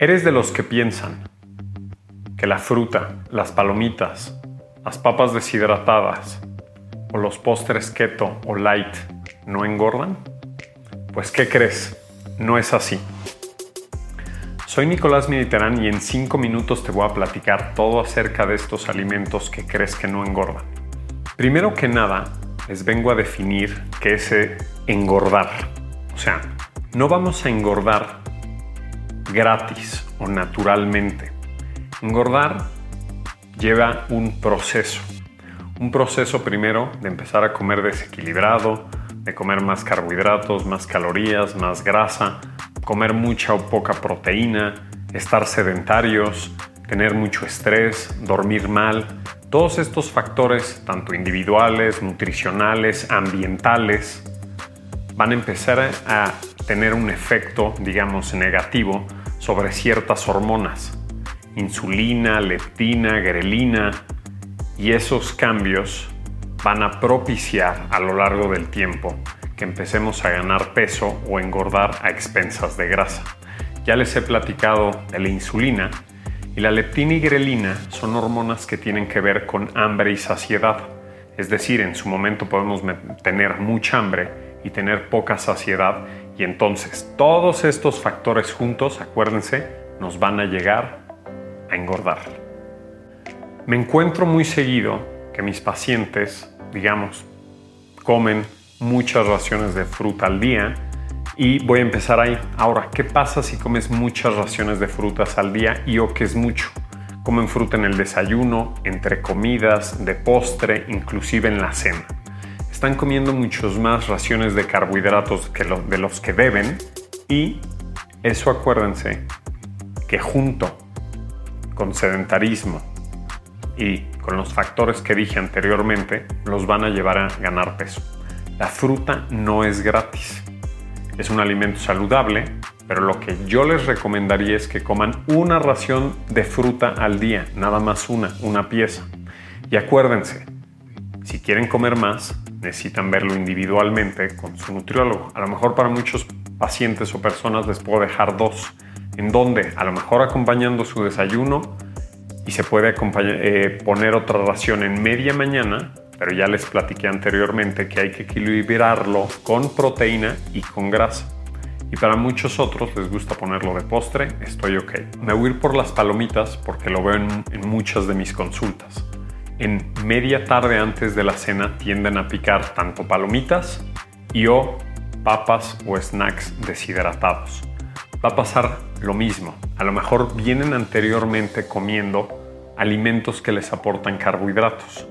¿Eres de los que piensan que la fruta, las palomitas, las papas deshidratadas o los postres keto o light no engordan? Pues ¿qué crees? No es así. Soy Nicolás Mediterán y en 5 minutos te voy a platicar todo acerca de estos alimentos que crees que no engordan. Primero que nada, les vengo a definir qué es engordar. O sea, no vamos a engordar gratis o naturalmente. Engordar lleva un proceso. Un proceso primero de empezar a comer desequilibrado, de comer más carbohidratos, más calorías, más grasa, comer mucha o poca proteína, estar sedentarios, tener mucho estrés, dormir mal. Todos estos factores, tanto individuales, nutricionales, ambientales, van a empezar a tener un efecto, digamos, negativo sobre ciertas hormonas, insulina, leptina, grelina, y esos cambios van a propiciar a lo largo del tiempo que empecemos a ganar peso o engordar a expensas de grasa. Ya les he platicado de la insulina y la leptina y grelina son hormonas que tienen que ver con hambre y saciedad. Es decir, en su momento podemos tener mucha hambre y tener poca saciedad y entonces todos estos factores juntos, acuérdense, nos van a llegar a engordar. Me encuentro muy seguido que mis pacientes, digamos, comen muchas raciones de fruta al día y voy a empezar ahí. Ahora, ¿qué pasa si comes muchas raciones de frutas al día y o que es mucho? Comen fruta en el desayuno, entre comidas, de postre, inclusive en la cena están comiendo muchos más raciones de carbohidratos que de los que deben y eso acuérdense que junto con sedentarismo y con los factores que dije anteriormente los van a llevar a ganar peso. La fruta no es gratis. Es un alimento saludable, pero lo que yo les recomendaría es que coman una ración de fruta al día, nada más una, una pieza. Y acuérdense, si quieren comer más, necesitan verlo individualmente con su nutriólogo. A lo mejor para muchos pacientes o personas les puedo dejar dos, en donde a lo mejor acompañando su desayuno y se puede eh, poner otra ración en media mañana, pero ya les platiqué anteriormente que hay que equilibrarlo con proteína y con grasa. Y para muchos otros les gusta ponerlo de postre, estoy ok. Me voy a ir por las palomitas porque lo veo en muchas de mis consultas en media tarde antes de la cena tienden a picar tanto palomitas y o papas o snacks deshidratados. Va a pasar lo mismo. A lo mejor vienen anteriormente comiendo alimentos que les aportan carbohidratos.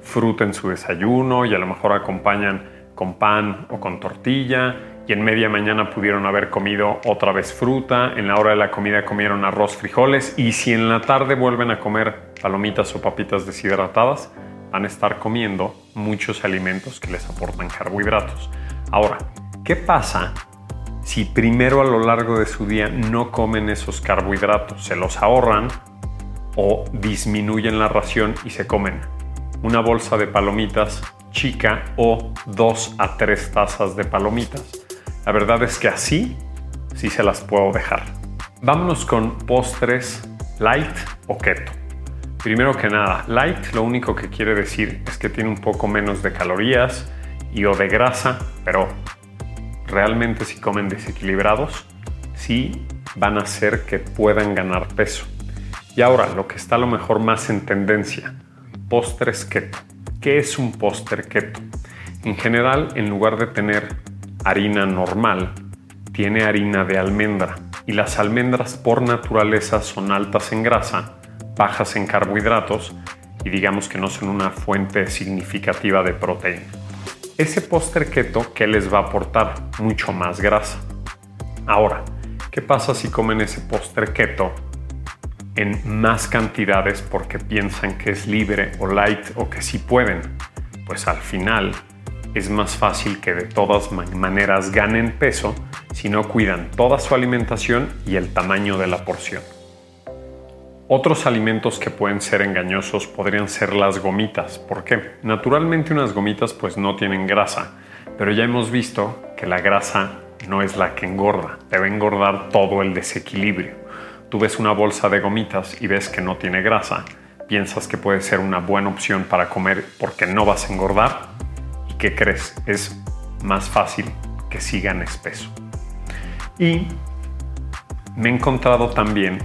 Fruta en su desayuno y a lo mejor acompañan con pan o con tortilla y en media mañana pudieron haber comido otra vez fruta, en la hora de la comida comieron arroz, frijoles y si en la tarde vuelven a comer palomitas o papitas deshidratadas, van a estar comiendo muchos alimentos que les aportan carbohidratos. Ahora, ¿qué pasa si primero a lo largo de su día no comen esos carbohidratos? Se los ahorran o disminuyen la ración y se comen una bolsa de palomitas chica o dos a tres tazas de palomitas la verdad es que así sí se las puedo dejar. Vámonos con postres light o keto. Primero que nada, light lo único que quiere decir es que tiene un poco menos de calorías y o de grasa, pero realmente si comen desequilibrados, sí van a hacer que puedan ganar peso. Y ahora, lo que está a lo mejor más en tendencia, postres keto. ¿Qué es un postre keto? En general, en lugar de tener harina normal tiene harina de almendra y las almendras por naturaleza son altas en grasa, bajas en carbohidratos y digamos que no son una fuente significativa de proteína. Ese póster keto, ¿qué les va a aportar? Mucho más grasa. Ahora, ¿qué pasa si comen ese póster keto en más cantidades porque piensan que es libre o light o que sí pueden? Pues al final es más fácil que de todas maneras ganen peso si no cuidan toda su alimentación y el tamaño de la porción. Otros alimentos que pueden ser engañosos podrían ser las gomitas. ¿Por qué? Naturalmente unas gomitas pues no tienen grasa, pero ya hemos visto que la grasa no es la que engorda, debe engordar todo el desequilibrio. tú ves una bolsa de gomitas y ves que no tiene grasa, piensas que puede ser una buena opción para comer porque no vas a engordar. ¿Y qué crees? Es más fácil que sigan espeso. Y me he encontrado también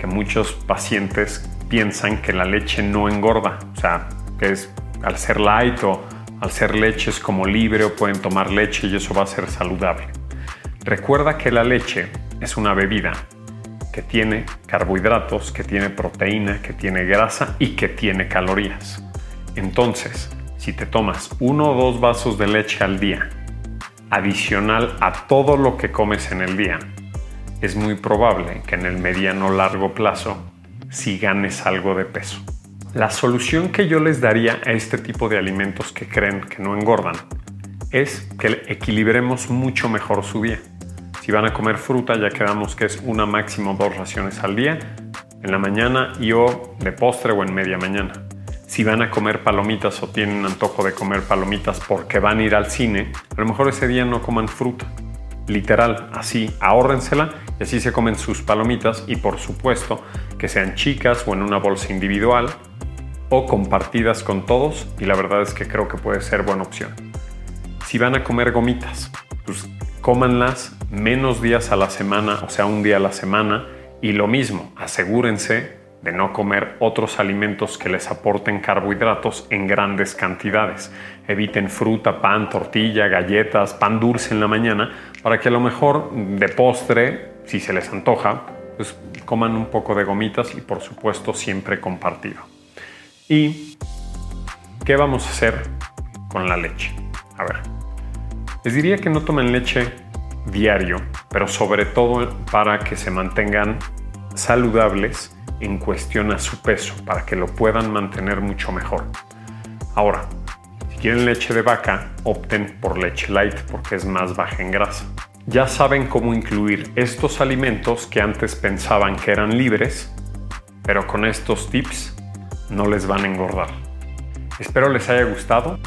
que muchos pacientes piensan que la leche no engorda, o sea, que es al ser light o al ser leches como libre pueden tomar leche y eso va a ser saludable. Recuerda que la leche es una bebida que tiene carbohidratos, que tiene proteína, que tiene grasa y que tiene calorías. Entonces, si te tomas uno o dos vasos de leche al día, adicional a todo lo que comes en el día, es muy probable que en el mediano largo plazo si ganes algo de peso. La solución que yo les daría a este tipo de alimentos que creen que no engordan es que equilibremos mucho mejor su día. Si van a comer fruta, ya quedamos que es una máximo dos raciones al día, en la mañana y o de postre o en media mañana. Si van a comer palomitas o tienen antojo de comer palomitas porque van a ir al cine, a lo mejor ese día no coman fruta. Literal, así, ahórrensela y así se comen sus palomitas y por supuesto que sean chicas o en una bolsa individual o compartidas con todos y la verdad es que creo que puede ser buena opción. Si van a comer gomitas, pues cómanlas menos días a la semana, o sea, un día a la semana. Y lo mismo, asegúrense de no comer otros alimentos que les aporten carbohidratos en grandes cantidades. Eviten fruta, pan, tortilla, galletas, pan dulce en la mañana, para que a lo mejor de postre, si se les antoja, pues coman un poco de gomitas y por supuesto siempre compartido. ¿Y qué vamos a hacer con la leche? A ver, les diría que no tomen leche diario, pero sobre todo para que se mantengan saludables en cuestión a su peso, para que lo puedan mantener mucho mejor. Ahora, si quieren leche de vaca, opten por leche light porque es más baja en grasa. Ya saben cómo incluir estos alimentos que antes pensaban que eran libres, pero con estos tips no les van a engordar. Espero les haya gustado